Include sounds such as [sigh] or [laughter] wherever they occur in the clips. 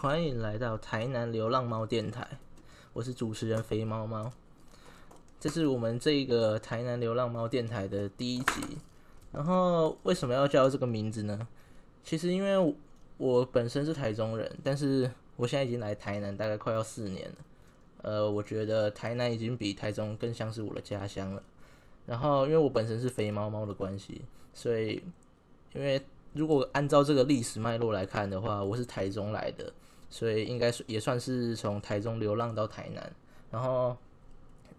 欢迎来到台南流浪猫电台，我是主持人肥猫猫。这是我们这个台南流浪猫电台的第一集。然后为什么要叫这个名字呢？其实因为我本身是台中人，但是我现在已经来台南大概快要四年了。呃，我觉得台南已经比台中更像是我的家乡了。然后因为我本身是肥猫猫的关系，所以因为。如果按照这个历史脉络来看的话，我是台中来的，所以应该也算是从台中流浪到台南。然后，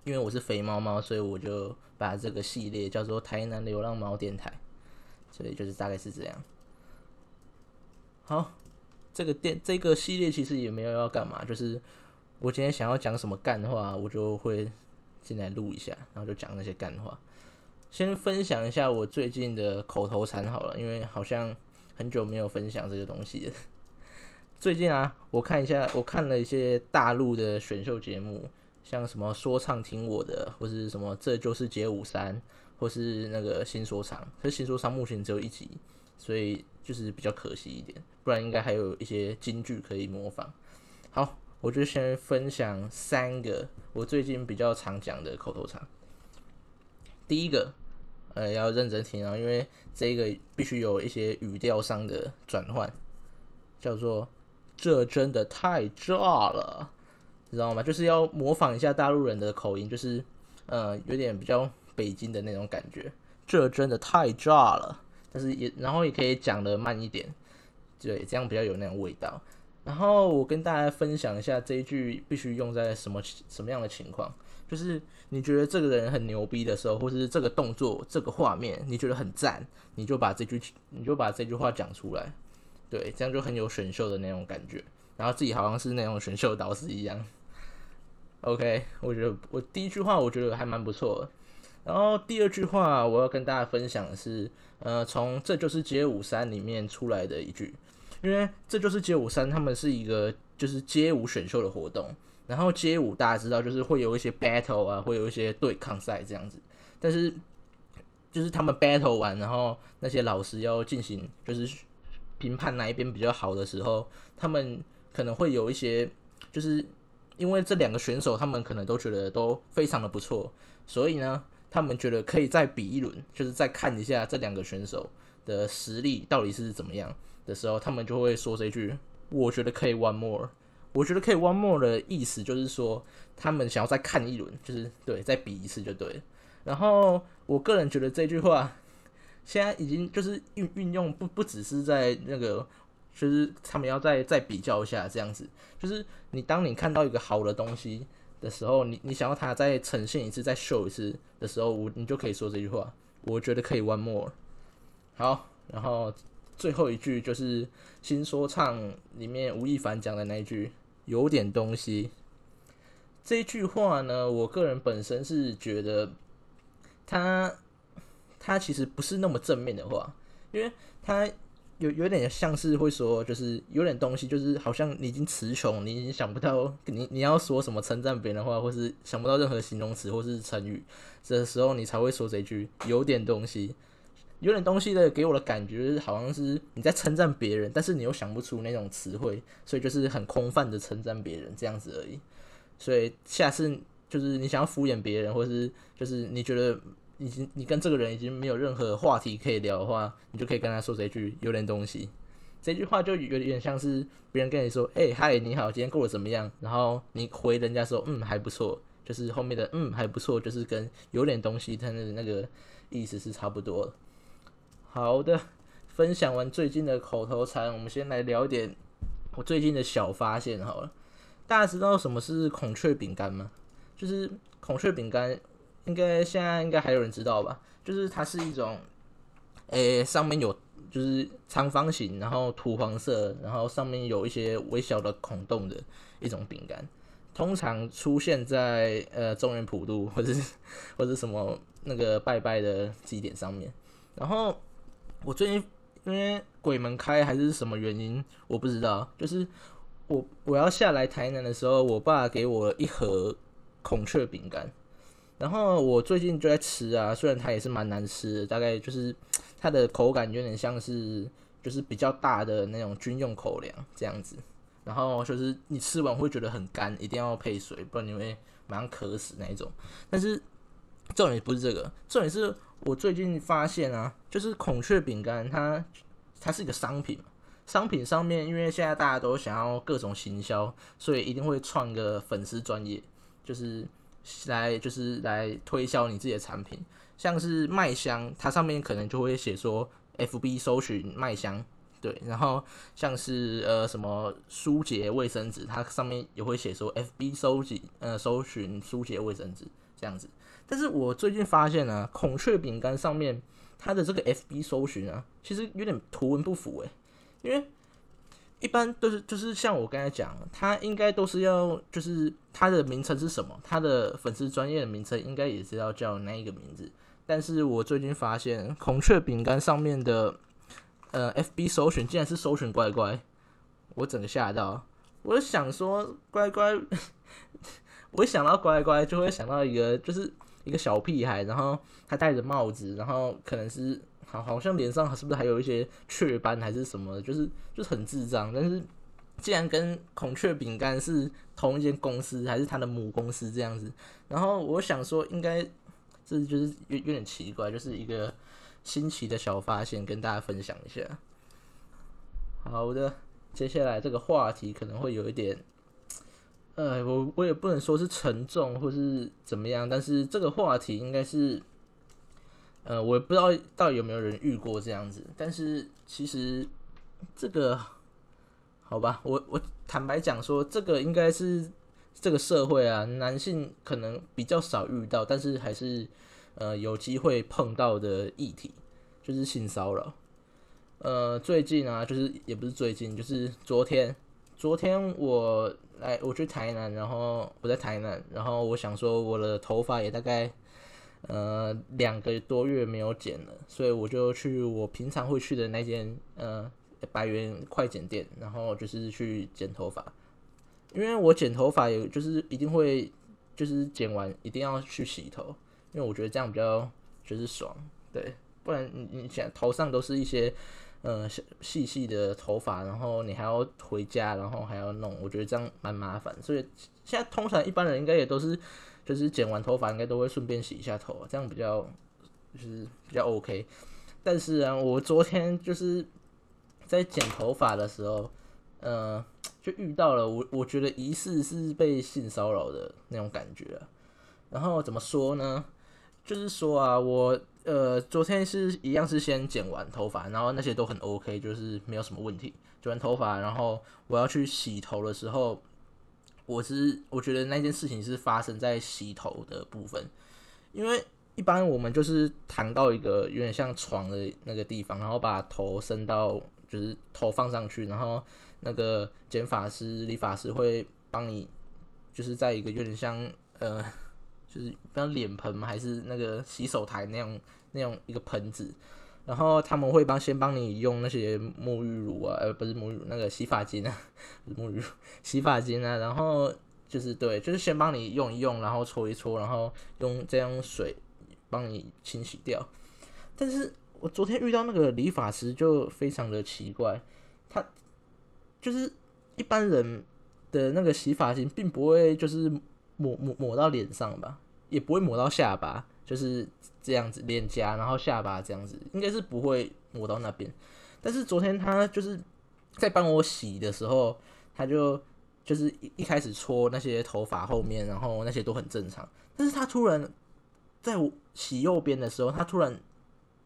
因为我是肥猫猫，所以我就把这个系列叫做台南流浪猫电台。所以就是大概是这样。好，这个电这个系列其实也没有要干嘛，就是我今天想要讲什么干话，我就会进来录一下，然后就讲那些干话。先分享一下我最近的口头禅好了，因为好像很久没有分享这个东西了。最近啊，我看一下，我看了一些大陆的选秀节目，像什么说唱听我的，或是什么这就是街舞三，或是那个新说唱。可是新说唱目前只有一集，所以就是比较可惜一点，不然应该还有一些金句可以模仿。好，我就先分享三个我最近比较常讲的口头禅。第一个。呃，要认真听啊，因为这个必须有一些语调上的转换，叫做“这真的太炸了”，你知道吗？就是要模仿一下大陆人的口音，就是呃，有点比较北京的那种感觉。这真的太炸了，但是也然后也可以讲的慢一点，对，这样比较有那种味道。然后我跟大家分享一下这一句必须用在什么什么样的情况。就是你觉得这个人很牛逼的时候，或是这个动作、这个画面，你觉得很赞，你就把这句你就把这句话讲出来，对，这样就很有选秀的那种感觉，然后自己好像是那种选秀导师一样。OK，我觉得我第一句话我觉得还蛮不错，然后第二句话我要跟大家分享的是，呃，从这就是街舞三里面出来的一句，因为这就是街舞三，他们是一个就是街舞选秀的活动。然后街舞大家知道，就是会有一些 battle 啊，会有一些对抗赛这样子。但是就是他们 battle 完，然后那些老师要进行就是评判哪一边比较好的时候，他们可能会有一些，就是因为这两个选手他们可能都觉得都非常的不错，所以呢，他们觉得可以再比一轮，就是再看一下这两个选手的实力到底是怎么样的时候，他们就会说这句：“我觉得可以 one more。”我觉得可以 one more 的意思就是说，他们想要再看一轮，就是对，再比一次就对。然后我个人觉得这句话现在已经就是运运用不不只是在那个，就是他们要再再比较一下这样子。就是你当你看到一个好的东西的时候，你你想要它再呈现一次、再秀一次的时候，我你就可以说这句话。我觉得可以 one more。好，然后最后一句就是新说唱里面吴亦凡讲的那一句。有点东西，这句话呢，我个人本身是觉得，他他其实不是那么正面的话，因为他有有点像是会说，就是有点东西，就是好像你已经词穷，你已经想不到你你要说什么称赞别人的话，或是想不到任何形容词或是成语，这时候你才会说这句有点东西。有点东西的，给我的感觉好像是你在称赞别人，但是你又想不出那种词汇，所以就是很空泛的称赞别人这样子而已。所以下次就是你想要敷衍别人，或是就是你觉得已经你跟这个人已经没有任何话题可以聊的话，你就可以跟他说这句有点东西。这句话就有点像是别人跟你说：“哎，嗨，你好，今天过得怎么样？”然后你回人家说：“嗯，还不错。”就是后面的“嗯，还不错”，就是跟有点东西它的那个意思是差不多的。好的，分享完最近的口头禅，我们先来聊一点我最近的小发现好了。大家知道什么是孔雀饼干吗？就是孔雀饼干，应该现在应该还有人知道吧？就是它是一种，诶，上面有就是长方形，然后土黄色，然后上面有一些微小的孔洞的一种饼干，通常出现在呃中原普渡或者或者什么那个拜拜的祭典上面，然后。我最近因为鬼门开还是什么原因，我不知道。就是我我要下来台南的时候，我爸给我一盒孔雀饼干，然后我最近就在吃啊。虽然它也是蛮难吃的，大概就是它的口感有点像是就是比较大的那种军用口粮这样子。然后就是你吃完会觉得很干，一定要配水，不然你会马上渴死那一种。但是重点不是这个，重点是我最近发现啊，就是孔雀饼干它它是一个商品。商品上面，因为现在大家都想要各种行销，所以一定会创个粉丝专业，就是来就是来推销你自己的产品。像是麦香，它上面可能就会写说 FB 搜寻麦香，对。然后像是呃什么舒洁卫生纸，它上面也会写说 FB 搜集呃搜寻舒洁卫生纸这样子。但是我最近发现呢，孔雀饼干上面它的这个 FB 搜寻啊，其实有点图文不符诶。因为一般都是就是像我刚才讲，他应该都是要就是他的名称是什么，他的粉丝专业的名称应该也是要叫那一个名字。但是我最近发现孔雀饼干上面的呃 FB 首选竟然是首选乖乖，我整个吓到。我想说乖乖，我一想到乖乖就会想到一个就是一个小屁孩，然后他戴着帽子，然后可能是。好，好像脸上是不是还有一些雀斑还是什么？就是就是很智障。但是既然跟孔雀饼干是同一间公司，还是他的母公司这样子，然后我想说，应该这就是有有点奇怪，就是一个新奇的小发现，跟大家分享一下。好的，接下来这个话题可能会有一点，呃，我我也不能说是沉重或是怎么样，但是这个话题应该是。呃，我不知道到底有没有人遇过这样子，但是其实这个好吧，我我坦白讲说，这个应该是这个社会啊，男性可能比较少遇到，但是还是呃有机会碰到的议题，就是性骚扰。呃，最近啊，就是也不是最近，就是昨天，昨天我来我去台南，然后我在台南，然后我想说我的头发也大概。呃，两个多月没有剪了，所以我就去我平常会去的那间呃百元快剪店，然后就是去剪头发。因为我剪头发，也就是一定会就是剪完一定要去洗头，因为我觉得这样比较就是爽，对，不然你你想头上都是一些呃细细的头发，然后你还要回家，然后还要弄，我觉得这样蛮麻烦。所以现在通常一般人应该也都是。就是剪完头发应该都会顺便洗一下头，这样比较就是比较 OK。但是啊，我昨天就是在剪头发的时候，呃，就遇到了我我觉得疑似是被性骚扰的那种感觉。然后怎么说呢？就是说啊，我呃昨天是一样是先剪完头发，然后那些都很 OK，就是没有什么问题。剪完头发，然后我要去洗头的时候。我是我觉得那件事情是发生在洗头的部分，因为一般我们就是躺到一个有点像床的那个地方，然后把头伸到就是头放上去，然后那个剪发师、理发师会帮你，就是在一个有点像呃，就是像脸盆还是那个洗手台那样那样一个盆子。然后他们会帮先帮你用那些沐浴乳啊，呃，不是沐浴乳，那个洗发精啊，[laughs] 沐浴乳，[laughs] 洗发精啊。然后就是对，就是先帮你用一用，然后搓一搓，然后用再用水帮你清洗掉。但是我昨天遇到那个理发师就非常的奇怪，他就是一般人的那个洗发精并不会就是抹抹抹到脸上吧，也不会抹到下巴。就是这样子，脸颊，然后下巴这样子，应该是不会抹到那边。但是昨天他就是在帮我洗的时候，他就就是一一开始搓那些头发后面，然后那些都很正常。但是他突然在我洗右边的时候，他突然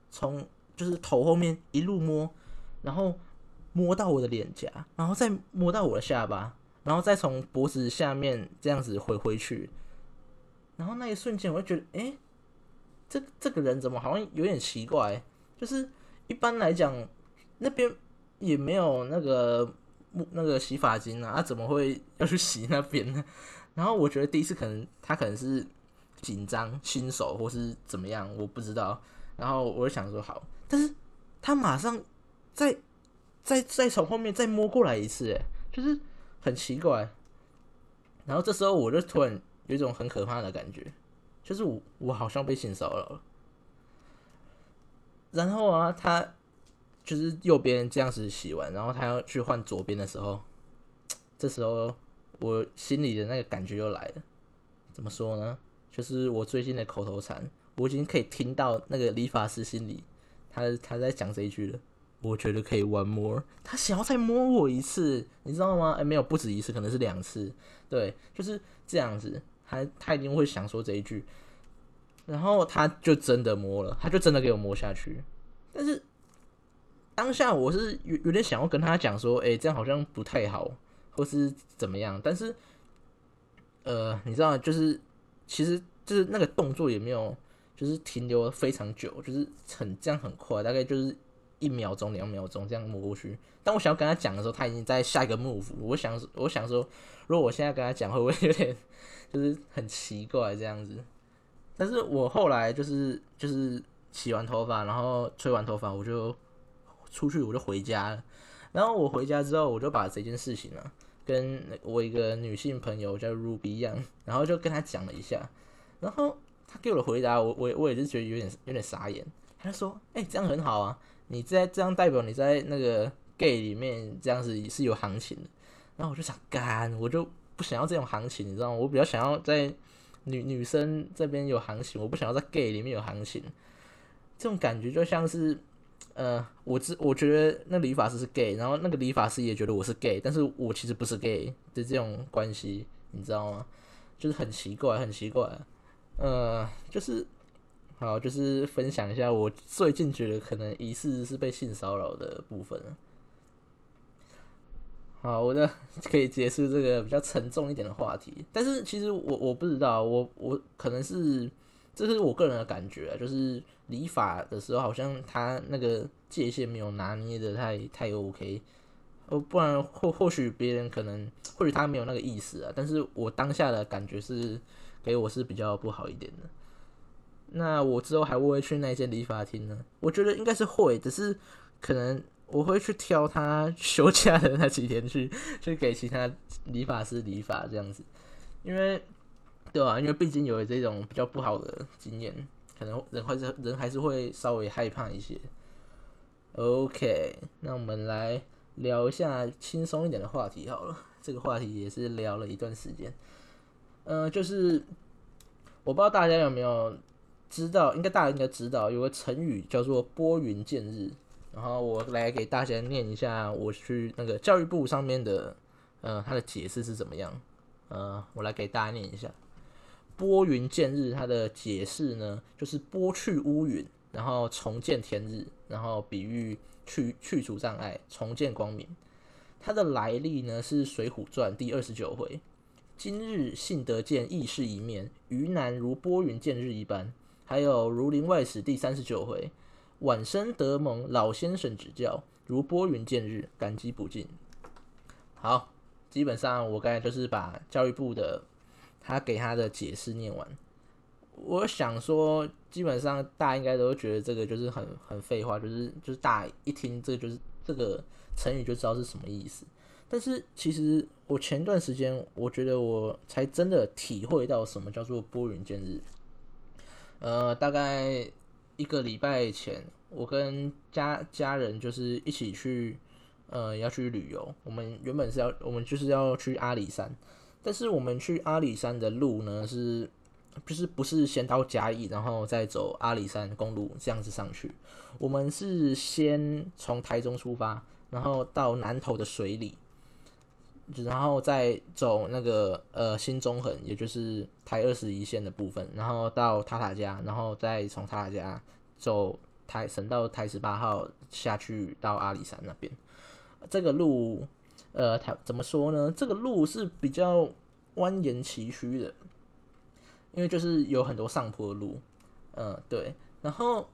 从就是头后面一路摸，然后摸到我的脸颊，然后再摸到我的下巴，然后再从脖子下面这样子回回去。然后那一瞬间，我就觉得，哎。这这个人怎么好像有点奇怪？就是一般来讲，那边也没有那个那个洗发精啊，他怎么会要去洗那边呢？[laughs] 然后我觉得第一次可能他可能是紧张、新手或是怎么样，我不知道。然后我就想说好，但是他马上再再再从后面再摸过来一次，哎，就是很奇怪。然后这时候我就突然有一种很可怕的感觉。就是我，我好像被性骚扰了。然后啊，他就是右边这样子洗完，然后他要去换左边的时候，[tsk] 这时候我心里的那个感觉又来了。怎么说呢？就是我最近的口头禅，我已经可以听到那个理发师心里，他他在讲这一句了。我觉得可以 one more，他想要再摸我一次，你知道吗？哎，没有，不止一次，可能是两次。对，就是这样子，他他一定会想说这一句，然后他就真的摸了，他就真的给我摸下去。但是当下我是有有点想要跟他讲说，哎，这样好像不太好，或是怎么样。但是，呃，你知道，就是其实就是那个动作也没有，就是停留非常久，就是很这样很快，大概就是。一秒钟、两秒钟这样摸过去，当我想要跟他讲的时候，他已经在下一个 move。我想，我想说，如果我现在跟他讲，会不会有点就是很奇怪这样子？但是我后来就是就是洗完头发，然后吹完头发，我就出去，我就回家了。然后我回家之后，我就把这件事情呢，跟我一个女性朋友叫 Ruby 一样，然后就跟他讲了一下。然后他给我的回答，我我我也是觉得有点有点傻眼。他说：“哎，这样很好啊。”你在这样代表你在那个 gay 里面这样子是有行情的，然后我就想干，我就不想要这种行情，你知道吗？我比较想要在女女生这边有行情，我不想要在 gay 里面有行情。这种感觉就像是，呃，我只我觉得那理发师是 gay，然后那个理发师也觉得我是 gay，但是我其实不是 gay 的这种关系，你知道吗？就是很奇怪，很奇怪，呃，就是。好，就是分享一下我最近觉得可能疑似是被性骚扰的部分。好，我的 [laughs] 可以结束这个比较沉重一点的话题。但是其实我我不知道，我我可能是这是我个人的感觉，就是理发的时候好像他那个界限没有拿捏的太太 OK，哦，不然或或许别人可能或许他没有那个意思啊，但是我当下的感觉是给我是比较不好一点的。那我之后还会不会去那间理发厅呢？我觉得应该是会，只是可能我会去挑他休假的那几天去，去给其他理发师理发这样子，因为对吧？因为毕竟有这种比较不好的经验，可能人还是人还是会稍微害怕一些。OK，那我们来聊一下轻松一点的话题好了。这个话题也是聊了一段时间，嗯，就是我不知道大家有没有。知道，应该大家应该知道，有个成语叫做拨云见日。然后我来给大家念一下，我去那个教育部上面的，呃，它的解释是怎么样？呃，我来给大家念一下，拨云见日，它的解释呢，就是拨去乌云，然后重见天日，然后比喻去去除障碍，重见光明。它的来历呢是《水浒传》第二十九回，今日幸得见义士一面，于南如拨云见日一般。还有《儒林外史》第三十九回，晚生得蒙老先生指教，如拨云见日，感激不尽。好，基本上我刚才就是把教育部的他给他的解释念完。我想说，基本上大家应该都觉得这个就是很很废话，就是就是大家一听这个就是这个成语就知道是什么意思。但是其实我前段时间，我觉得我才真的体会到什么叫做拨云见日。呃，大概一个礼拜前，我跟家家人就是一起去，呃，要去旅游。我们原本是要，我们就是要去阿里山，但是我们去阿里山的路呢，是就是不是先到嘉义，然后再走阿里山公路这样子上去。我们是先从台中出发，然后到南投的水里。然后再走那个呃新中横，也就是台二十一线的部分，然后到塔塔家，然后再从塔塔家走台省到台十八号下去到阿里山那边。这个路呃，台怎么说呢？这个路是比较蜿蜒崎岖的，因为就是有很多上坡路。嗯，对。然后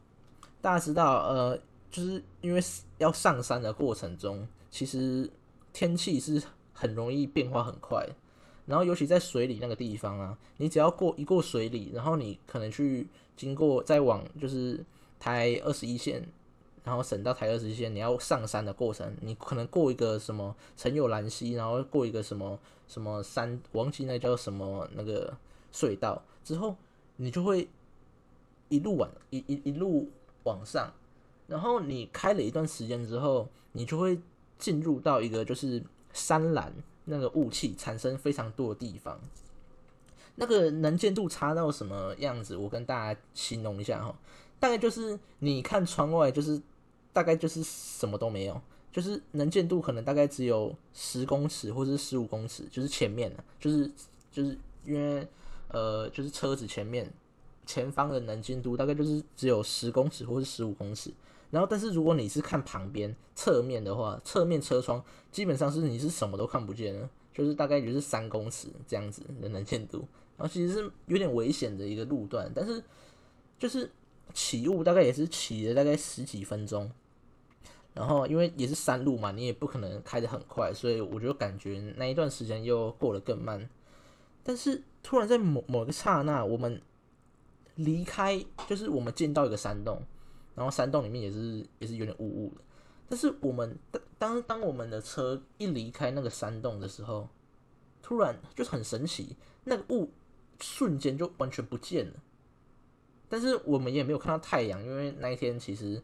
大家知道，呃，就是因为要上山的过程中，其实天气是。很容易变化很快，然后尤其在水里那个地方啊，你只要过一过水里，然后你可能去经过再往就是台二十一线，然后省到台二十一线，你要上山的过程，你可能过一个什么陈友兰溪，然后过一个什么什么山，忘记那叫什么那个隧道之后，你就会一路往一一一路往上，然后你开了一段时间之后，你就会进入到一个就是山岚那个雾气产生非常多的地方。那个能见度差到什么样子？我跟大家形容一下哈，大概就是你看窗外，就是大概就是什么都没有。就是能见度可能大概只有十公尺或者是十五公尺，就是前面的，就是就是因为呃，就是车子前面前方的能见度大概就是只有十公尺或是十五公尺。然后，但是如果你是看旁边侧面的话，侧面车窗基本上是你是什么都看不见的，就是大概就是三公尺这样子的能见度。然后其实是有点危险的一个路段，但是就是起雾大概也是起了大概十几分钟。然后因为也是山路嘛，你也不可能开得很快，所以我就感觉那一段时间又过得更慢。但是突然在某某个刹那，我们离开，就是我们进到一个山洞，然后山洞里面也是也是有点雾雾的。但是我们当当我们的车一离开那个山洞的时候，突然就是很神奇，那个雾瞬间就完全不见了。但是我们也没有看到太阳，因为那一天其实。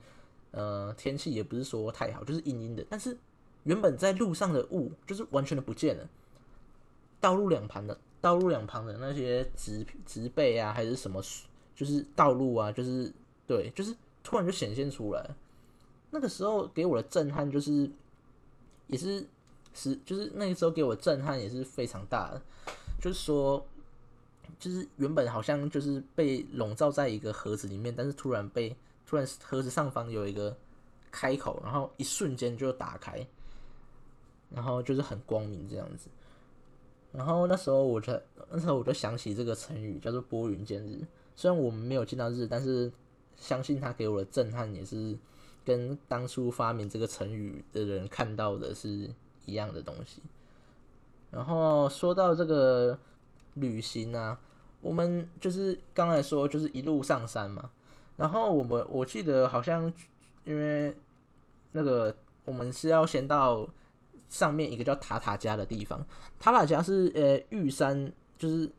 呃，天气也不是说太好，就是阴阴的。但是原本在路上的雾就是完全的不见了。道路两旁的道路两旁的那些植植被啊，还是什么，就是道路啊，就是对，就是突然就显现出来。那个时候给我的震撼就是，也是是就是那个时候给我的震撼也是非常大的。就是说，就是原本好像就是被笼罩在一个盒子里面，但是突然被。突然盒子上方有一个开口，然后一瞬间就打开，然后就是很光明这样子。然后那时候我就那时候我就想起这个成语叫做拨云见日。虽然我们没有见到日，但是相信他给我的震撼也是跟当初发明这个成语的人看到的是一样的东西。然后说到这个旅行啊，我们就是刚才说就是一路上山嘛。然后我们我记得好像，因为那个我们是要先到上面一个叫塔塔加的地方。塔塔加是呃玉山，就是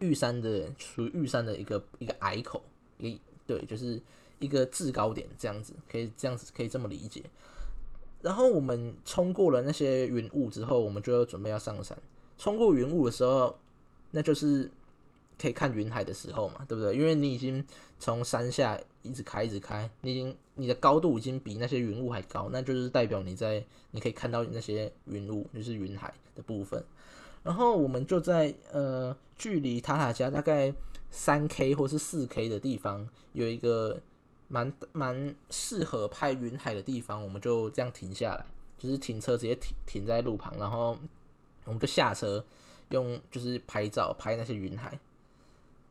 玉山的属于玉山的一个一个隘口，一对，就是一个制高点这样子，可以这样子可以这么理解。然后我们冲过了那些云雾之后，我们就要准备要上山。冲过云雾的时候，那就是。可以看云海的时候嘛，对不对？因为你已经从山下一直开，一直开，你已经你的高度已经比那些云雾还高，那就是代表你在你可以看到那些云雾，就是云海的部分。然后我们就在呃距离塔塔加大概三 K 或是四 K 的地方，有一个蛮蛮适合拍云海的地方，我们就这样停下来，就是停车直接停停在路旁，然后我们就下车用就是拍照拍那些云海。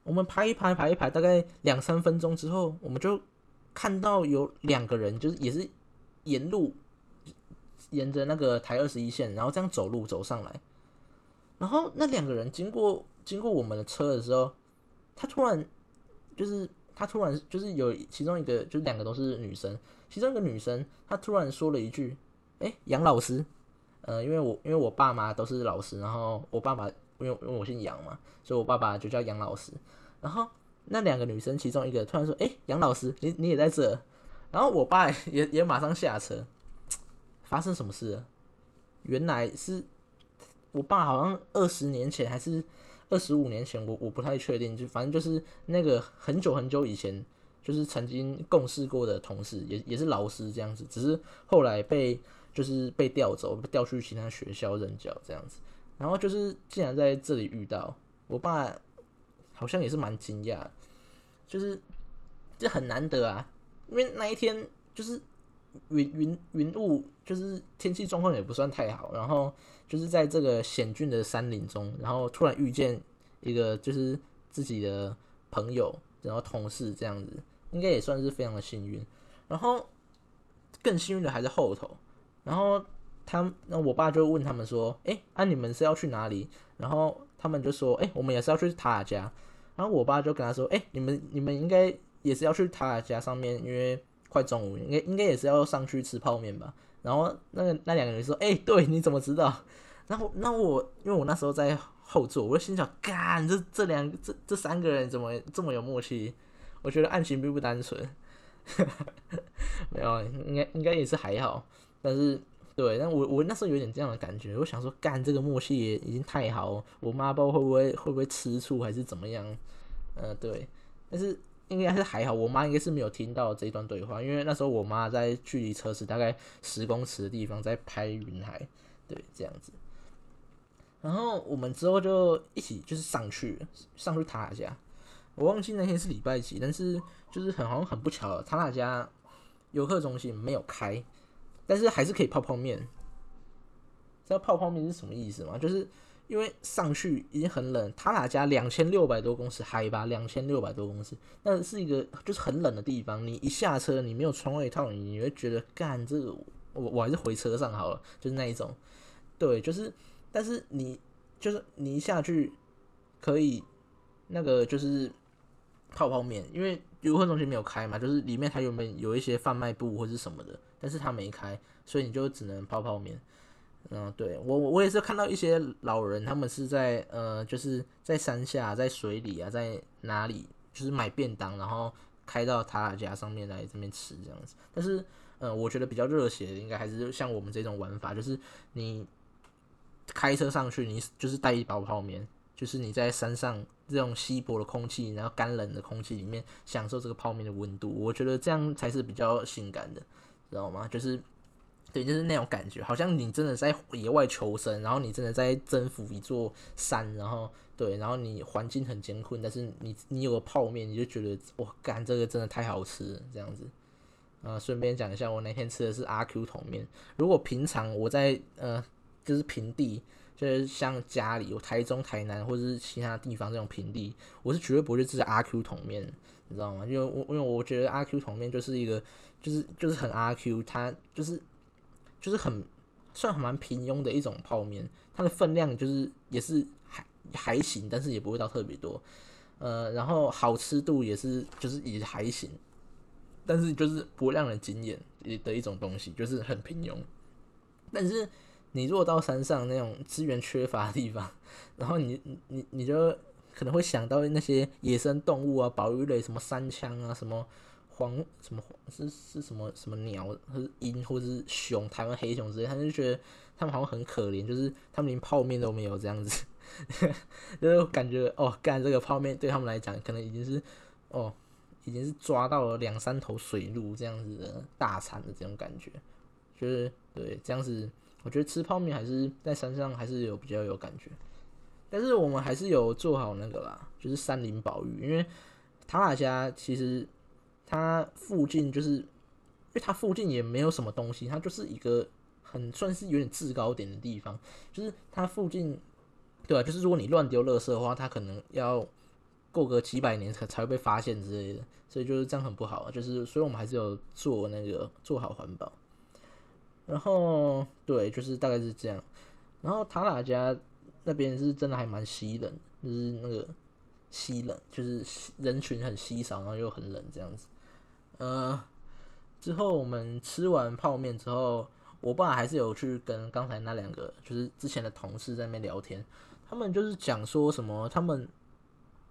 我们拍一拍，拍一拍，大概两三分钟之后，我们就看到有两个人，就是也是沿路沿着那个台二十一线，然后这样走路走上来。然后那两个人经过经过我们的车的时候，他突然就是他突然就是有其中一个，就是两个都是女生，其中一个女生她突然说了一句：“哎，杨老师。”呃，因为我因为我爸妈都是老师，然后我爸爸。因为因为我姓杨嘛，所以我爸爸就叫杨老师。然后那两个女生其中一个突然说：“哎，杨老师，你你也在这？”然后我爸 [laughs] 也也马上下车。发生什么事了？原来是我爸好像二十年前还是二十五年前，我我不太确定，就反正就是那个很久很久以前，就是曾经共事过的同事，也也是老师这样子，只是后来被就是被调走，调去其他学校任教这样子。然后就是竟然在这里遇到我爸，好像也是蛮惊讶，就是这很难得啊，因为那一天就是云云云雾，就是天气状况也不算太好，然后就是在这个险峻的山林中，然后突然遇见一个就是自己的朋友，然后同事这样子，应该也算是非常的幸运。然后更幸运的还是后头，然后。他那我爸就问他们说：“哎，啊你们是要去哪里？”然后他们就说：“哎，我们也是要去塔塔家。”然后我爸就跟他说：“哎，你们你们应该也是要去塔塔家上面，因为快中午，应该应该也是要上去吃泡面吧？”然后那个那两个人说：“哎，对，你怎么知道？”然后那我因为我那时候在后座，我就心想：“干，这这两这这三个人怎么这么有默契？”我觉得案情并不单纯。[laughs] 没有，应该应该也是还好，但是对，但我我那时候有点这样的感觉，我想说干这个默契也已经太好，我妈不知道会不会会不会吃醋还是怎么样，呃，对，但是应该是还好，我妈应该是没有听到这一段对话，因为那时候我妈在距离车子大概十公尺的地方在拍云海，对，这样子。然后我们之后就一起就是上去上去他家，我忘记那天是礼拜几，但是就是很好像很不巧，他那家游客中心没有开，但是还是可以泡泡面。知道泡泡面是什么意思吗？就是因为上去已经很冷，他那家两千六百多公尺海拔，两千六百多公尺，那是一个就是很冷的地方。你一下车，你没有穿外套，你会觉得干这个我我还是回车上好了，就是那一种，对，就是。但是你就是你一下去可以那个就是泡泡面，因为游客中心没有开嘛，就是里面它有没有一些贩卖部或者什么的，但是它没开，所以你就只能泡泡面。嗯，对我我也是看到一些老人，他们是在呃就是在山下、在水里啊，在哪里就是买便当，然后开到塔拉家上面来这边吃这样子。但是嗯，我觉得比较热血的应该还是像我们这种玩法，就是你。开车上去，你就是带一包泡面，就是你在山上这种稀薄的空气，然后干冷的空气里面享受这个泡面的温度，我觉得这样才是比较性感的，知道吗？就是，对，就是那种感觉，好像你真的在野外求生，然后你真的在征服一座山，然后对，然后你环境很艰困，但是你你有个泡面，你就觉得哇，干这个真的太好吃，这样子。啊，顺便讲一下，我那天吃的是阿 Q 桶面，如果平常我在呃。就是平地，就是像家里有台中、台南或者是其他地方这种平地，我是绝对不会吃阿 Q 桶面，你知道吗？因为我因为我觉得阿 Q 桶面就是一个，就是就是很阿 Q，它就是就是很算很蛮平庸的一种泡面，它的分量就是也是还还行，但是也不会到特别多，呃，然后好吃度也是就是也还行，但是就是不会让人惊艳的一种东西，就是很平庸，但是。你如果到山上那种资源缺乏的地方，然后你你你就可能会想到那些野生动物啊，保育类什么山枪啊，什么黄什么是是什么什么鸟，是鹰或者是熊，台湾黑熊之类，他就觉得他们好像很可怜，就是他们连泡面都没有这样子，[laughs] 就感觉哦，干这个泡面对他们来讲，可能已经是哦，已经是抓到了两三头水鹿这样子的大餐的这种感觉，就是对这样子。我觉得吃泡面还是在山上还是有比较有感觉，但是我们还是有做好那个啦，就是山林保育。因为塔拉家其实它附近就是，因为它附近也没有什么东西，它就是一个很算是有点制高点的地方。就是它附近，对啊，就是如果你乱丢垃圾的话，它可能要过个几百年才才会被发现之类的，所以就是这样很不好。就是所以我们还是有做那个做好环保。然后对，就是大概是这样。然后塔拉家那边是真的还蛮稀冷，就是那个稀冷，就是人群很稀少，然后又很冷这样子。呃，之后我们吃完泡面之后，我爸还是有去跟刚才那两个就是之前的同事在那边聊天，他们就是讲说什么，他们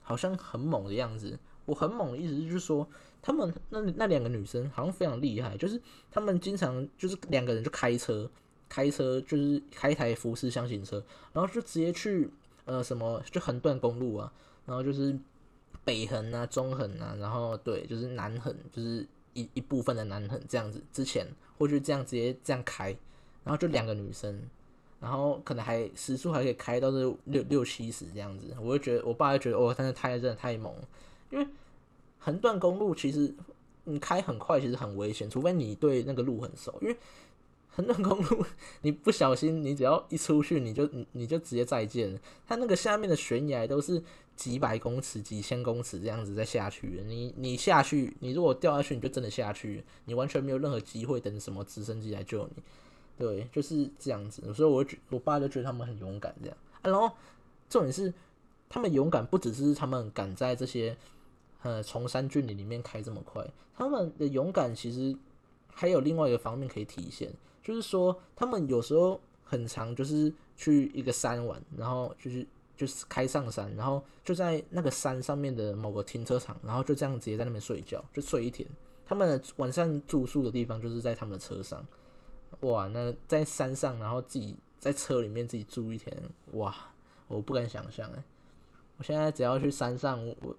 好像很猛的样子。我很猛的意思就是说，他们那那两个女生好像非常厉害，就是他们经常就是两个人就开车，开车就是开一台福斯箱型车，然后就直接去呃什么就横断公路啊，然后就是北横啊、中横啊，然后对，就是南横，就是一一部分的南横这样子。之前或者这样直接这样开，然后就两个女生，然后可能还时速还可以开到是六六七十这样子，我就觉得我爸就觉得哦，但是太真的太猛。因为横断公路其实你开很快，其实很危险，除非你对那个路很熟。因为横断公路你不小心，你只要一出去，你就你就直接再见。它那个下面的悬崖都是几百公尺、几千公尺这样子再下去，你你下去，你如果掉下去，你就真的下去，你完全没有任何机会等什么直升机来救你。对，就是这样子。所以我觉我爸就觉得他们很勇敢这样。然后重点是，他们勇敢不只是他们敢在这些。呃，崇山峻岭里面开这么快，他们的勇敢其实还有另外一个方面可以体现，就是说他们有时候很长，就是去一个山玩，然后就是就是开上山，然后就在那个山上面的某个停车场，然后就这样直接在那边睡觉，就睡一天，他们晚上住宿的地方就是在他们的车上。哇，那在山上，然后自己在车里面自己住一天，哇，我不敢想象哎。我现在只要去山上，我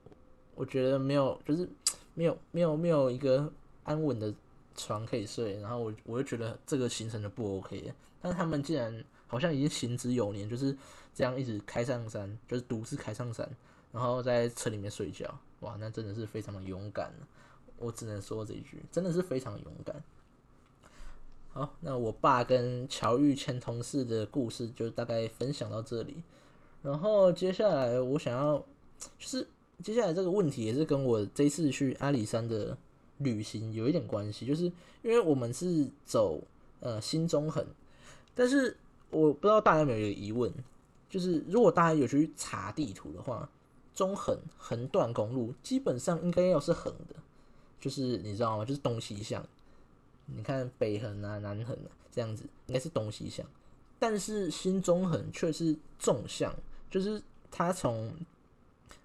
我觉得没有，就是没有没有没有一个安稳的床可以睡，然后我我就觉得这个行程就不 OK。但他们竟然好像已经行之有年，就是这样一直开上山，就是独自开上山，然后在车里面睡觉，哇，那真的是非常的勇敢我只能说这一句，真的是非常勇敢。好，那我爸跟乔玉前同事的故事就大概分享到这里。然后接下来我想要，就是接下来这个问题也是跟我这次去阿里山的旅行有一点关系，就是因为我们是走呃新中横，但是我不知道大家有没有疑问，就是如果大家有去查地图的话，中横横断公路基本上应该要是横的，就是你知道吗？就是东西向。你看北横啊、南横啊，这样子应该是东西向，但是新中横却是纵向，就是它从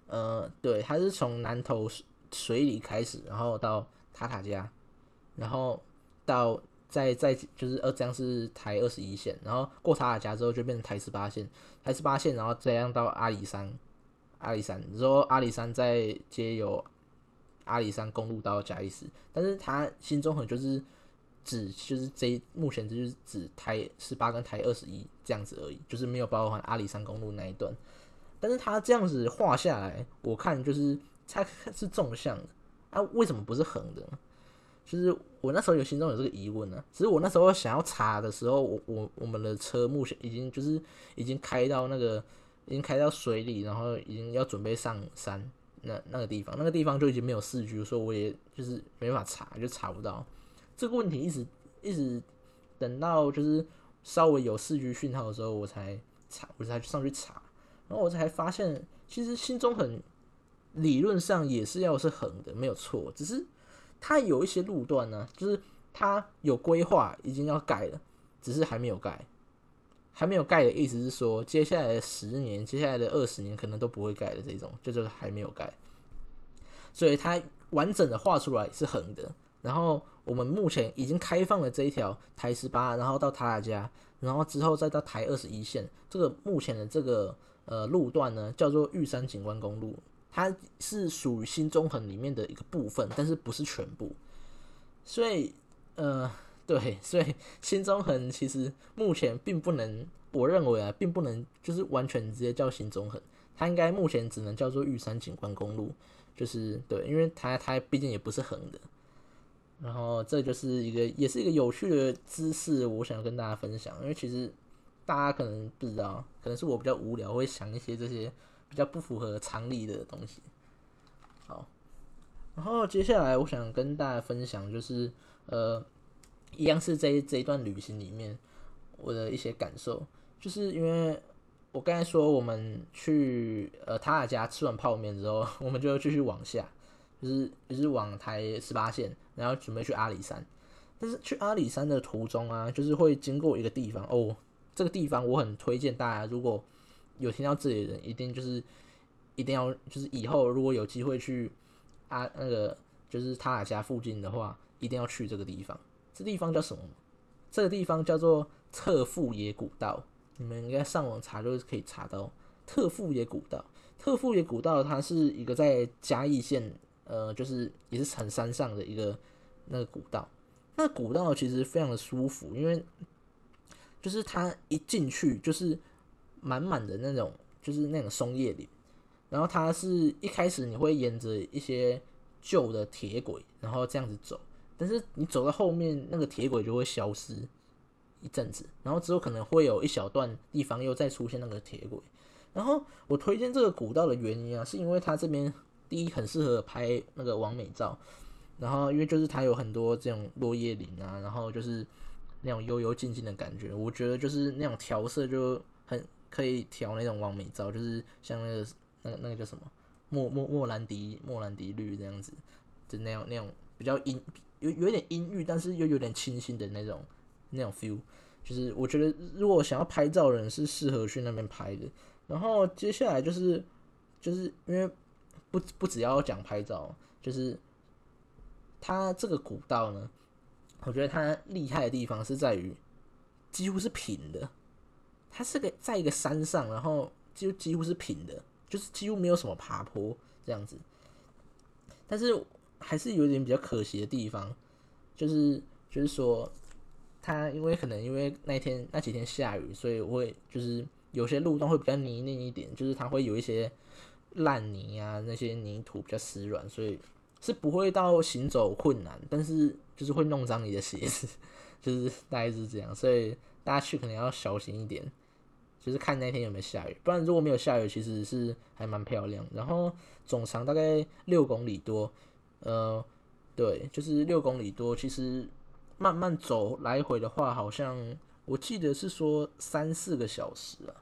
呃，对，它是从南头水里开始，然后到塔塔加，然后到再再就是呃，这样是台二十一线，然后过塔塔加之后就变成台十八线，台十八线，然后这样到阿里山，阿里山，之后阿里山再接有阿里山公路到嘉义市，但是它新中横就是。指就是这目前就是指台十八跟台二十一这样子而已，就是没有包含阿里山公路那一段。但是它这样子画下来，我看就是它是纵向的啊，为什么不是横的？就是我那时候有心中有这个疑问呢。只是我那时候想要查的时候，我我我们的车目前已经就是已经开到那个已经开到水里，然后已经要准备上山那那个地方，那个地方就已经没有四 G，所以我也就是没法查，就查不到。这个问题一直一直等到就是稍微有四 G 讯号的时候，我才查，我才上去查，然后我才发现，其实心中很理论上也是要是横的，没有错，只是它有一些路段呢，就是它有规划，已经要盖了，只是还没有盖，还没有盖的意思是说，接下来的十年，接下来的二十年可能都不会盖的这种，就是还没有盖，所以它完整的画出来是横的。然后我们目前已经开放了这一条台十八，然后到塔塔加，然后之后再到台二十一线。这个目前的这个呃路段呢，叫做玉山景观公路，它是属于新中横里面的一个部分，但是不是全部。所以呃，对，所以新中横其实目前并不能，我认为啊，并不能就是完全直接叫新中横，它应该目前只能叫做玉山景观公路，就是对，因为它它毕竟也不是横的。然后这就是一个，也是一个有趣的知识，我想要跟大家分享。因为其实大家可能不知道，可能是我比较无聊，会想一些这些比较不符合常理的东西。好，然后接下来我想跟大家分享，就是呃，一样是这这一段旅行里面我的一些感受，就是因为我刚才说我们去呃塔尔家吃完泡面之后，[laughs] 我们就继续往下。就是就是往台十八线，然后准备去阿里山。但是去阿里山的途中啊，就是会经过一个地方哦。这个地方我很推荐大家，如果有听到这里的人，一定就是一定要就是以后如果有机会去啊那个就是他俩家附近的话，一定要去这个地方。这地方叫什么？这个地方叫做特富野古道。你们应该上网查就是可以查到特富野古道。特富野古道它是一个在嘉义县。呃，就是也是很山上的一个那个古道，那古道其实非常的舒服，因为就是它一进去就是满满的那种，就是那种松叶林，然后它是一开始你会沿着一些旧的铁轨，然后这样子走，但是你走到后面那个铁轨就会消失一阵子，然后之后可能会有一小段地方又再出现那个铁轨，然后我推荐这个古道的原因啊，是因为它这边。第一很适合拍那个完美照，然后因为就是它有很多这种落叶林啊，然后就是那种幽幽静静的感觉，我觉得就是那种调色就可以调那种完美照，就是像那个那个那个叫什么莫莫莫兰迪莫兰迪绿这样子，就那样那种比较阴有有点阴郁，但是又有点清新的那种那种 feel，就是我觉得如果想要拍照人是适合去那边拍的。然后接下来就是就是因为。不不只要讲拍照，就是它这个古道呢，我觉得它厉害的地方是在于几乎是平的，它是个在一个山上，然后就几乎是平的，就是几乎没有什么爬坡这样子。但是还是有一点比较可惜的地方，就是就是说，它因为可能因为那天那几天下雨，所以会就是有些路段会比较泥泞一点，就是它会有一些烂泥啊，那些泥土比较湿软，所以是不会到行走困难，但是就是会弄脏你的鞋子，就是大概是这样，所以大家去可能要小心一点，就是看那天有没有下雨，不然如果没有下雨，其实是还蛮漂亮。然后总长大概六公里多，呃，对，就是六公里多，其实慢慢走来回的话，好像我记得是说三四个小时啊。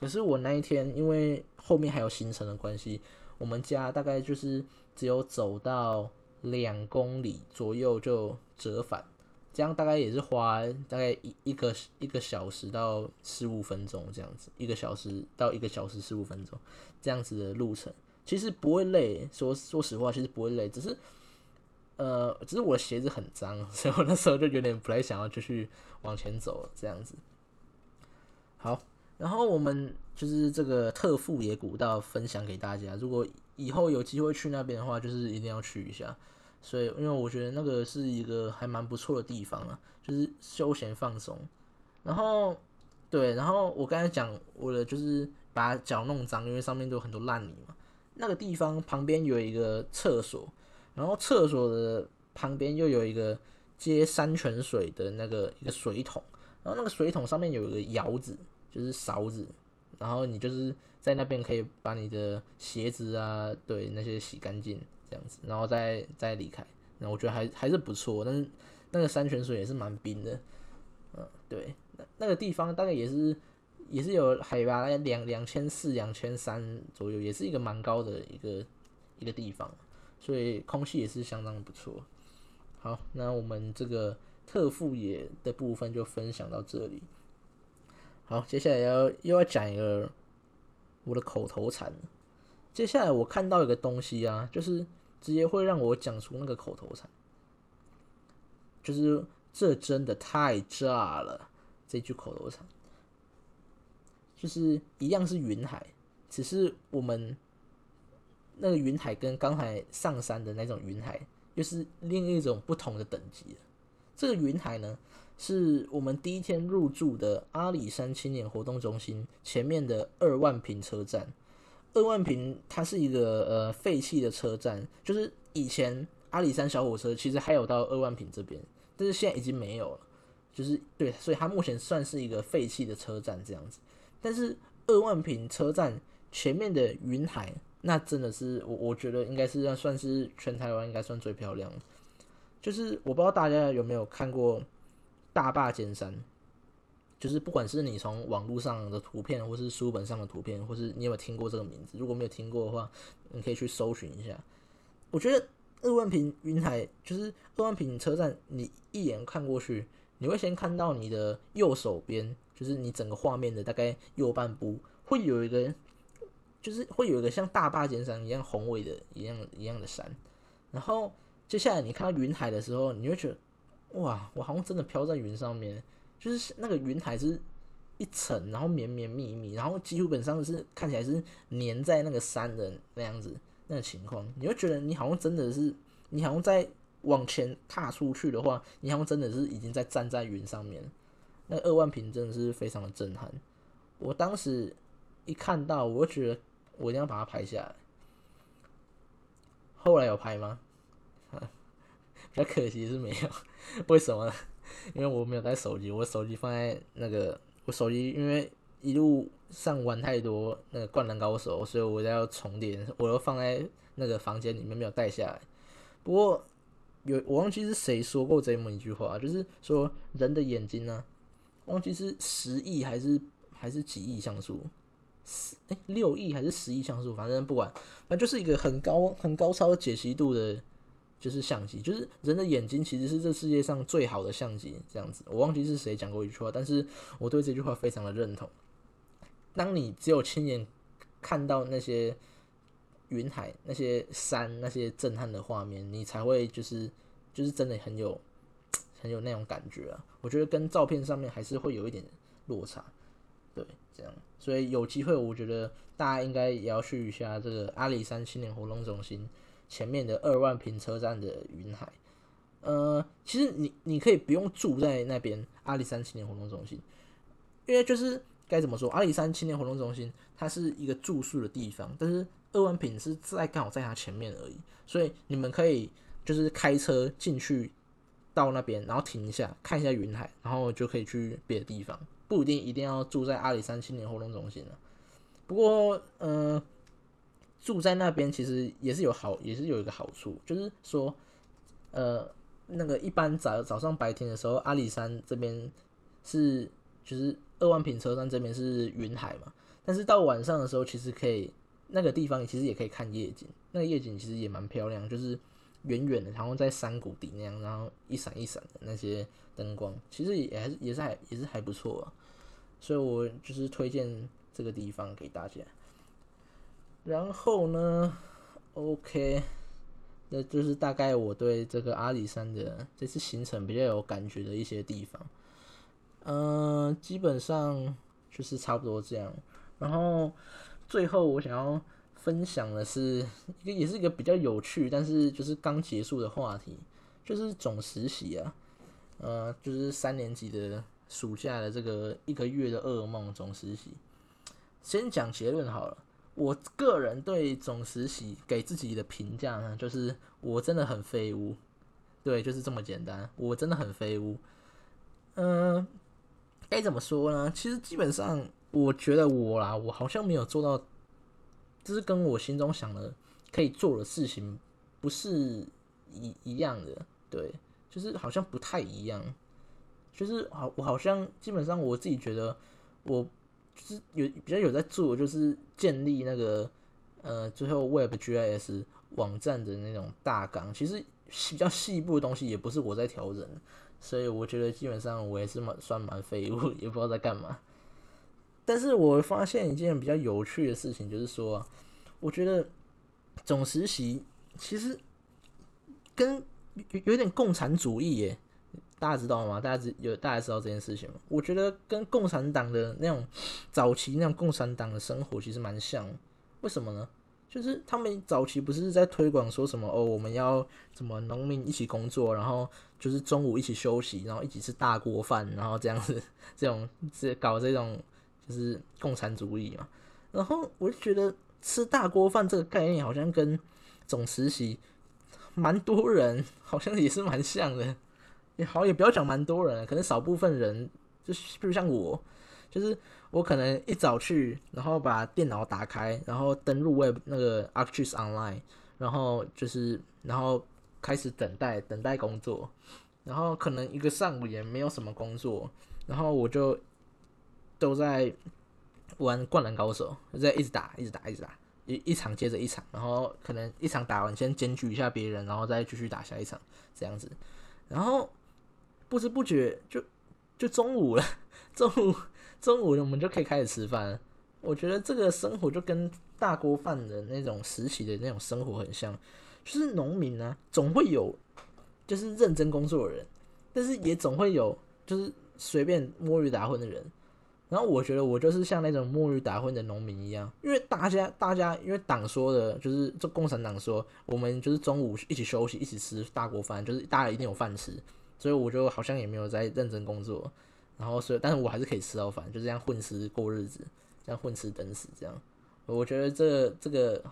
可是我那一天因为后面还有行程的关系，我们家大概就是只有走到两公里左右就折返，这样大概也是花大概一一个一个小时到十五分钟这样子，一个小时到一个小时十五分钟这样子的路程，其实不会累。说说实话，其实不会累，只是呃，只是我的鞋子很脏，所以我那时候就有点不太想要继续往前走了这样子。好。然后我们就是这个特富野古道分享给大家，如果以后有机会去那边的话，就是一定要去一下。所以，因为我觉得那个是一个还蛮不错的地方啊，就是休闲放松。然后，对，然后我刚才讲我的就是把脚弄脏，因为上面都有很多烂泥嘛。那个地方旁边有一个厕所，然后厕所的旁边又有一个接山泉水的那个一个水桶，然后那个水桶上面有一个窑子。就是勺子，然后你就是在那边可以把你的鞋子啊，对那些洗干净这样子，然后再再离开。那我觉得还还是不错，但是那个山泉水也是蛮冰的，嗯，对，那那个地方大概也是也是有海拔两两千四、两千三左右，也是一个蛮高的一个一个地方，所以空气也是相当不错。好，那我们这个特富野的部分就分享到这里。好，接下来要又要讲一个我的口头禅。接下来我看到一个东西啊，就是直接会让我讲出那个口头禅，就是这真的太炸了这句口头禅，就是一样是云海，只是我们那个云海跟刚才上山的那种云海又是另一种不同的等级这个云海呢？是我们第一天入住的阿里山青年活动中心前面的二万坪车站。二万坪它是一个呃废弃的车站，就是以前阿里山小火车其实还有到二万坪这边，但是现在已经没有了。就是对，所以它目前算是一个废弃的车站这样子。但是二万坪车站前面的云海，那真的是我我觉得应该是要算是全台湾应该算最漂亮。就是我不知道大家有没有看过。大坝尖山，就是不管是你从网络上的图片，或是书本上的图片，或是你有没有听过这个名字？如果没有听过的话，你可以去搜寻一下。我觉得二万坪云海就是二万坪车站，你一眼看过去，你会先看到你的右手边，就是你整个画面的大概右半部，会有一个，就是会有一个像大坝尖山一样宏伟的一样一样的山。然后接下来你看到云海的时候，你会觉得。哇，我好像真的飘在云上面，就是那个云海是一层，然后绵绵密密，然后基本上是看起来是粘在那个山的那样子那个情况，你会觉得你好像真的是，你好像在往前踏出去的话，你好像真的是已经在站在云上面。那二万平真的是非常的震撼，我当时一看到，我就觉得我一定要把它拍下来。后来有拍吗？[laughs] 比较可惜是没有，为什么？因为我没有带手机，我手机放在那个，我手机因为一路上玩太多那个灌篮高手，所以我要充电，我又放在那个房间里面没有带下来。不过有我忘记是谁说过这么一句话，就是说人的眼睛呢，忘记是十亿还是还是几亿像素，十哎六亿还是十亿像素，反正不管，那就是一个很高很高超解析度的。就是相机，就是人的眼睛其实是这世界上最好的相机，这样子。我忘记是谁讲过一句话，但是我对这句话非常的认同。当你只有亲眼看到那些云海、那些山、那些震撼的画面，你才会就是就是真的很有很有那种感觉啊。我觉得跟照片上面还是会有一点落差，对，这样。所以有机会，我觉得大家应该也要去一下这个阿里山青年活动中心前面的二万坪车站的云海。呃，其实你你可以不用住在那边阿里山青年活动中心，因为就是该怎么说，阿里山青年活动中心它是一个住宿的地方，但是二万坪是在刚好在它前面而已，所以你们可以就是开车进去到那边，然后停一下看一下云海，然后就可以去别的地方，不一定一定要住在阿里山青年活动中心了。不过，呃，住在那边其实也是有好，也是有一个好处，就是说，呃。那个一般早早上白天的时候，阿里山这边是就是二万坪车站这边是云海嘛，但是到晚上的时候，其实可以那个地方其实也可以看夜景，那个夜景其实也蛮漂亮，就是远远的，然后在山谷底那样，然后一闪一闪的那些灯光，其实也还是也是还也是还不错啊，所以我就是推荐这个地方给大家。然后呢，OK。那就是大概我对这个阿里山的这次行程比较有感觉的一些地方，嗯，基本上就是差不多这样。然后最后我想要分享的是一个也是一个比较有趣，但是就是刚结束的话题，就是总实习啊，呃，就是三年级的暑假的这个一个月的噩梦总实习。先讲结论好了。我个人对总实习给自己的评价呢，就是我真的很废物，对，就是这么简单，我真的很废物。嗯，该怎么说呢？其实基本上，我觉得我啦，我好像没有做到，就是跟我心中想的可以做的事情不是一一样的，对，就是好像不太一样，就是好，我好像基本上我自己觉得我。就是有比较有在做，就是建立那个呃，最后 Web GIS 网站的那种大纲。其实比较细部的东西也不是我在调整，所以我觉得基本上我也是蛮算蛮废物，也不知道在干嘛。但是我发现一件比较有趣的事情，就是说，我觉得总实习其实跟有有点共产主义耶。大家知道吗？大家知有大家知道这件事情吗？我觉得跟共产党的那种早期那种共产党的生活其实蛮像。为什么呢？就是他们早期不是在推广说什么哦，我们要什么农民一起工作，然后就是中午一起休息，然后一起吃大锅饭，然后这样子 [laughs] 这种这搞这种就是共产主义嘛。然后我就觉得吃大锅饭这个概念好像跟总实习蛮多人好像也是蛮像的。也好，也不要讲蛮多人，可能少部分人，就是比如像我，就是我可能一早去，然后把电脑打开，然后登录 Web 那个 Arcus Online，然后就是然后开始等待等待工作，然后可能一个上午也没有什么工作，然后我就都在玩灌篮高手，在一直打一直打一直打，一一场接着一场，然后可能一场打完先检举一下别人，然后再继续打下一场这样子，然后。不知不觉就就中午了，中午中午我们就可以开始吃饭。我觉得这个生活就跟大锅饭的那种实习的那种生活很像，就是农民呢总会有就是认真工作的人，但是也总会有就是随便摸鱼打混的人。然后我觉得我就是像那种摸鱼打混的农民一样，因为大家大家因为党说的就是这共产党说我们就是中午一起休息一起吃大锅饭，就是大家一定有饭吃。所以我就好像也没有在认真工作，然后所以，但是我还是可以吃到饭，就这样混吃过日子，这样混吃等死这样。我觉得这这个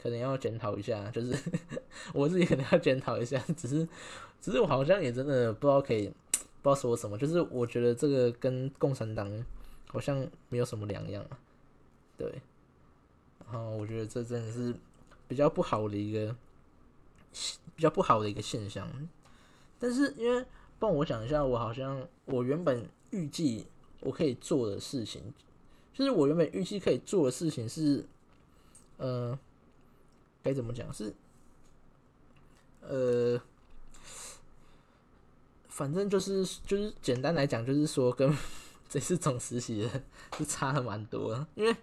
可能要检讨一下，就是 [laughs] 我自己可能要检讨一下。只是，只是我好像也真的不知道可以不知道说什么，就是我觉得这个跟共产党好像没有什么两样。对，然后我觉得这真的是比较不好的一个比较不好的一个现象。但是因为帮我讲一下，我好像我原本预计我可以做的事情，就是我原本预计可以做的事情是，呃，该怎么讲是，呃，反正就是就是简单来讲，就是说跟这次总实习的是差的蛮多，因为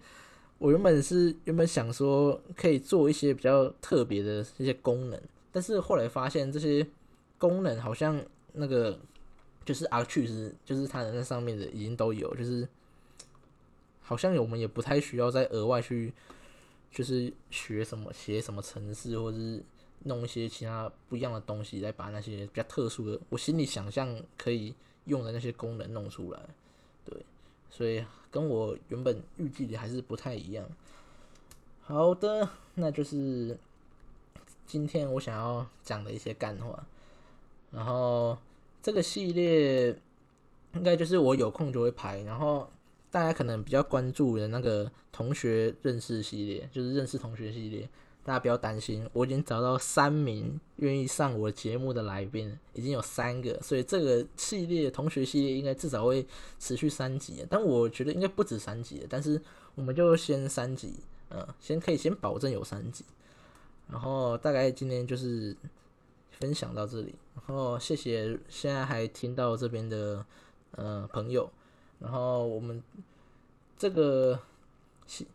我原本是原本想说可以做一些比较特别的一些功能，但是后来发现这些。功能好像那个就是 Arch 就是它的那上面的已经都有，就是好像我们也不太需要再额外去就是学什么写什么程式，或者是弄一些其他不一样的东西来把那些比较特殊的我心里想象可以用的那些功能弄出来。对，所以跟我原本预计的还是不太一样。好的，那就是今天我想要讲的一些干货。然后这个系列应该就是我有空就会拍。然后大家可能比较关注的那个同学认识系列，就是认识同学系列。大家不要担心，我已经找到三名愿意上我节目的来宾，已经有三个，所以这个系列同学系列应该至少会持续三集。但我觉得应该不止三集，但是我们就先三集。嗯，先可以先保证有三集，然后大概今天就是分享到这里，然后谢谢现在还听到这边的呃朋友，然后我们这个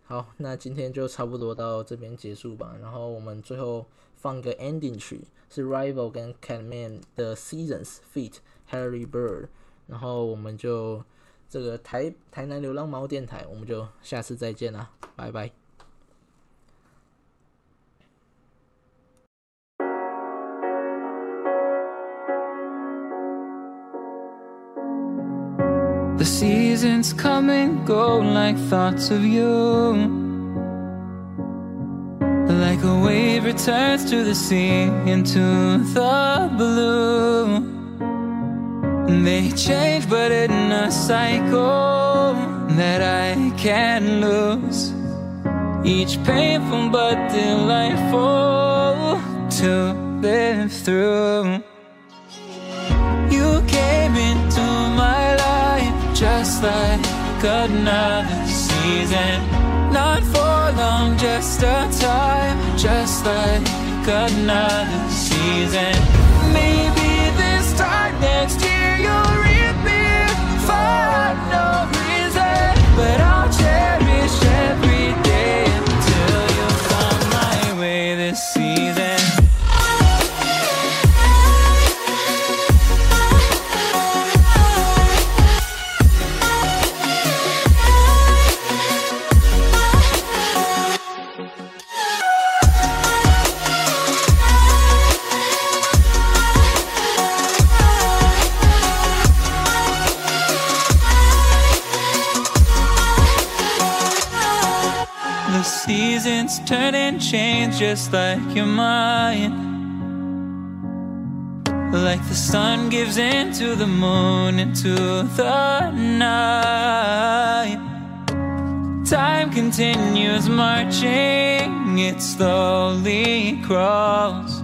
好，那今天就差不多到这边结束吧，然后我们最后放个 ending 曲，是 Rival 跟 Catman 的 Seasons feat Harry Bird，然后我们就这个台台南流浪猫电台，我们就下次再见啦，拜拜。The seasons come and go like thoughts of you. Like a wave returns to the sea into the blue. They change, but in a cycle that I can't lose. Each painful but delightful to live through. Like another season. Not for long, just a time, just like another season. Maybe this time next year you'll reappear for no reason, but I'll cherish seasons turn and change just like your mind. Like the sun gives into the moon, into the night. Time continues marching, it slowly crawls.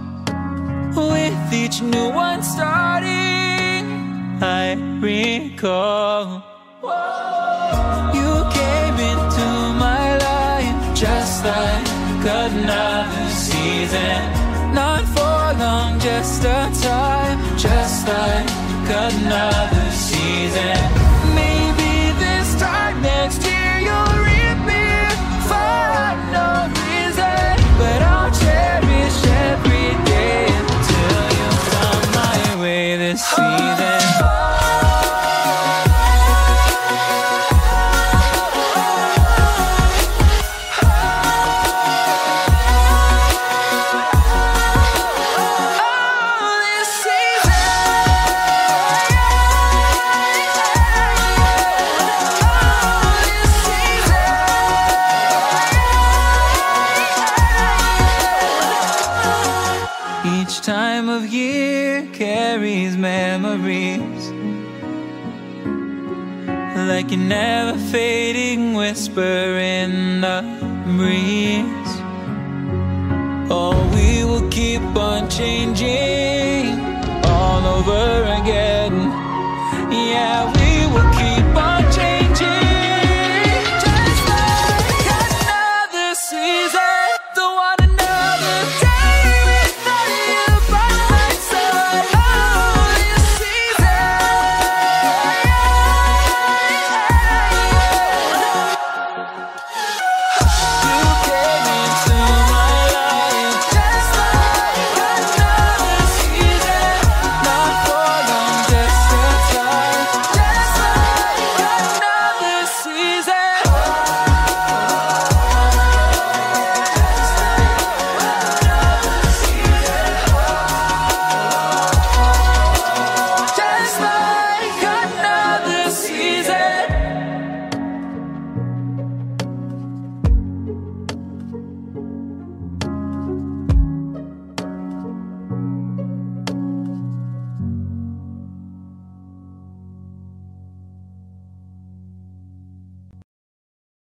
With each new one starting, I recall. outside, another season. Not for long, just a time, just like another season. Time of year carries memories like a never fading whisper in the breeze. Oh, we will keep on changing all over again.